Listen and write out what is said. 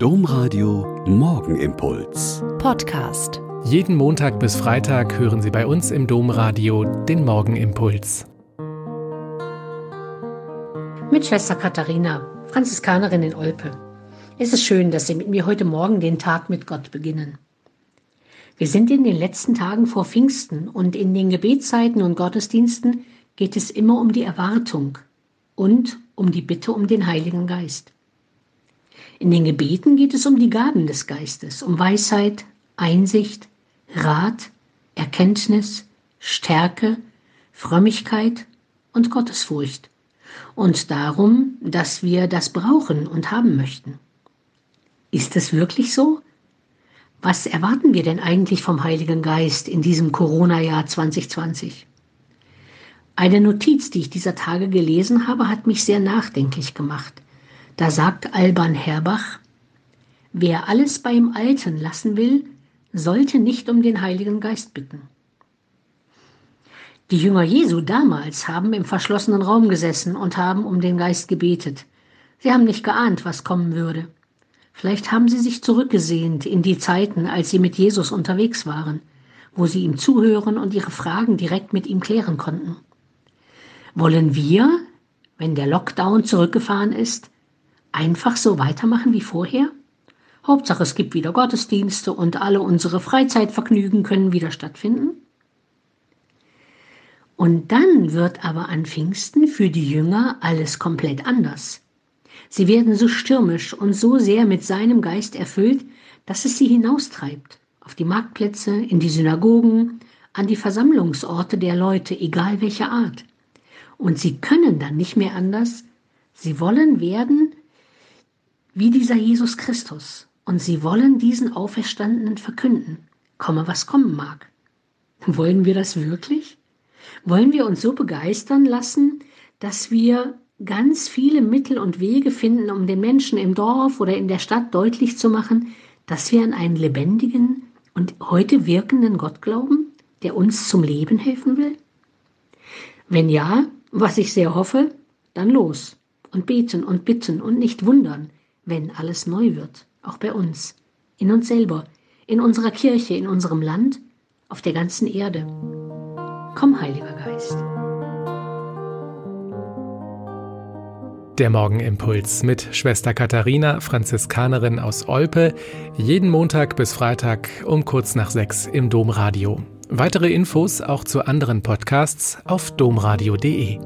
Domradio Morgenimpuls. Podcast. Jeden Montag bis Freitag hören Sie bei uns im Domradio den Morgenimpuls. Mit Schwester Katharina, Franziskanerin in Olpe. Es ist schön, dass Sie mit mir heute Morgen den Tag mit Gott beginnen. Wir sind in den letzten Tagen vor Pfingsten und in den Gebetszeiten und Gottesdiensten geht es immer um die Erwartung und um die Bitte um den Heiligen Geist. In den Gebeten geht es um die Gaben des Geistes, um Weisheit, Einsicht, Rat, Erkenntnis, Stärke, Frömmigkeit und Gottesfurcht und darum, dass wir das brauchen und haben möchten. Ist es wirklich so? Was erwarten wir denn eigentlich vom Heiligen Geist in diesem Corona-Jahr 2020? Eine Notiz, die ich dieser Tage gelesen habe, hat mich sehr nachdenklich gemacht. Da sagt Alban Herbach, wer alles beim Alten lassen will, sollte nicht um den Heiligen Geist bitten. Die Jünger Jesu damals haben im verschlossenen Raum gesessen und haben um den Geist gebetet. Sie haben nicht geahnt, was kommen würde. Vielleicht haben sie sich zurückgesehnt in die Zeiten, als sie mit Jesus unterwegs waren, wo sie ihm zuhören und ihre Fragen direkt mit ihm klären konnten. Wollen wir, wenn der Lockdown zurückgefahren ist, einfach so weitermachen wie vorher? Hauptsache, es gibt wieder Gottesdienste und alle unsere Freizeitvergnügen können wieder stattfinden? Und dann wird aber an Pfingsten für die Jünger alles komplett anders. Sie werden so stürmisch und so sehr mit seinem Geist erfüllt, dass es sie hinaustreibt, auf die Marktplätze, in die Synagogen, an die Versammlungsorte der Leute, egal welcher Art. Und sie können dann nicht mehr anders, sie wollen werden wie dieser Jesus Christus. Und sie wollen diesen Auferstandenen verkünden, komme was kommen mag. Wollen wir das wirklich? Wollen wir uns so begeistern lassen, dass wir ganz viele Mittel und Wege finden, um den Menschen im Dorf oder in der Stadt deutlich zu machen, dass wir an einen lebendigen und heute wirkenden Gott glauben, der uns zum Leben helfen will? Wenn ja, was ich sehr hoffe, dann los und beten und bitten und nicht wundern, wenn alles neu wird, auch bei uns, in uns selber, in unserer Kirche, in unserem Land, auf der ganzen Erde. Komm, Heiliger Geist. Der Morgenimpuls mit Schwester Katharina, Franziskanerin aus Olpe, jeden Montag bis Freitag um kurz nach sechs im Domradio. Weitere Infos auch zu anderen Podcasts auf domradio.de.